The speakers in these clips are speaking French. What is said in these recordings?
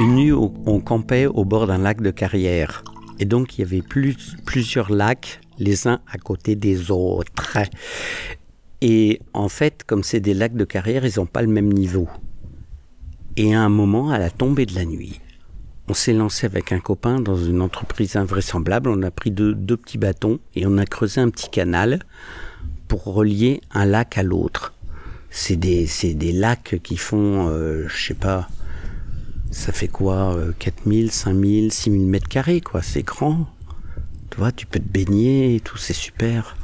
Une nuit, on campait au bord d'un lac de carrière. Et donc, il y avait plus, plusieurs lacs, les uns à côté des autres. Et en fait, comme c'est des lacs de carrière, ils n'ont pas le même niveau. Et à un moment, à la tombée de la nuit, on s'est lancé avec un copain dans une entreprise invraisemblable. On a pris deux, petits bâtons et on a creusé un petit canal pour relier un lac à l'autre. C'est des, des, lacs qui font, euh, je sais pas, ça fait quoi 4000, 5000, 6000 mètres carrés, quoi. C'est grand. Tu vois, tu peux te baigner et tout, c'est super.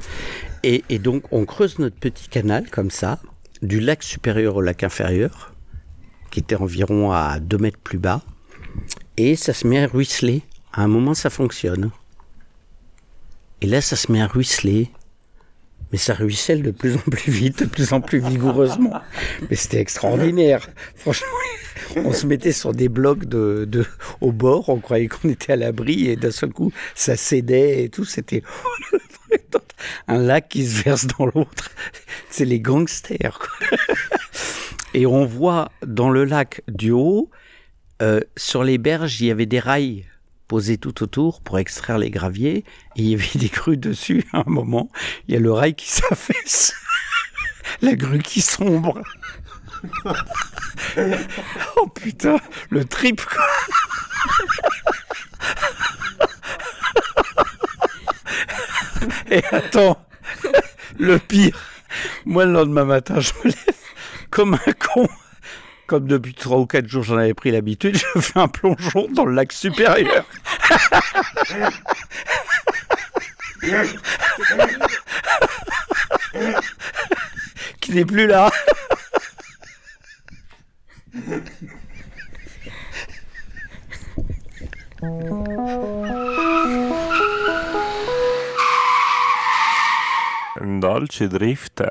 Et, donc, on creuse notre petit canal comme ça, du lac supérieur au lac inférieur, qui était environ à 2 mètres plus bas et ça se met à ruisseler. À un moment, ça fonctionne. Et là, ça se met à ruisseler. Mais ça ruisselle de plus en plus vite, de plus en plus vigoureusement. Mais c'était extraordinaire. Franchement, on se mettait sur des blocs de, de au bord, on croyait qu'on était à l'abri et d'un seul coup, ça cédait et tout. C'était un lac qui se verse dans l'autre. C'est les gangsters. Et on voit dans le lac du haut euh, sur les berges, il y avait des rails posés tout autour pour extraire les graviers et il y avait des grues dessus. À un moment, il y a le rail qui s'affaisse, la grue qui sombre. oh putain, le trip quoi. Et attends, le pire, moi le lendemain matin, je me lève comme un con comme depuis trois ou quatre jours j'en avais pris l'habitude, je fais un plongeon dans le lac supérieur. qui n'est plus là. Dolce Drift.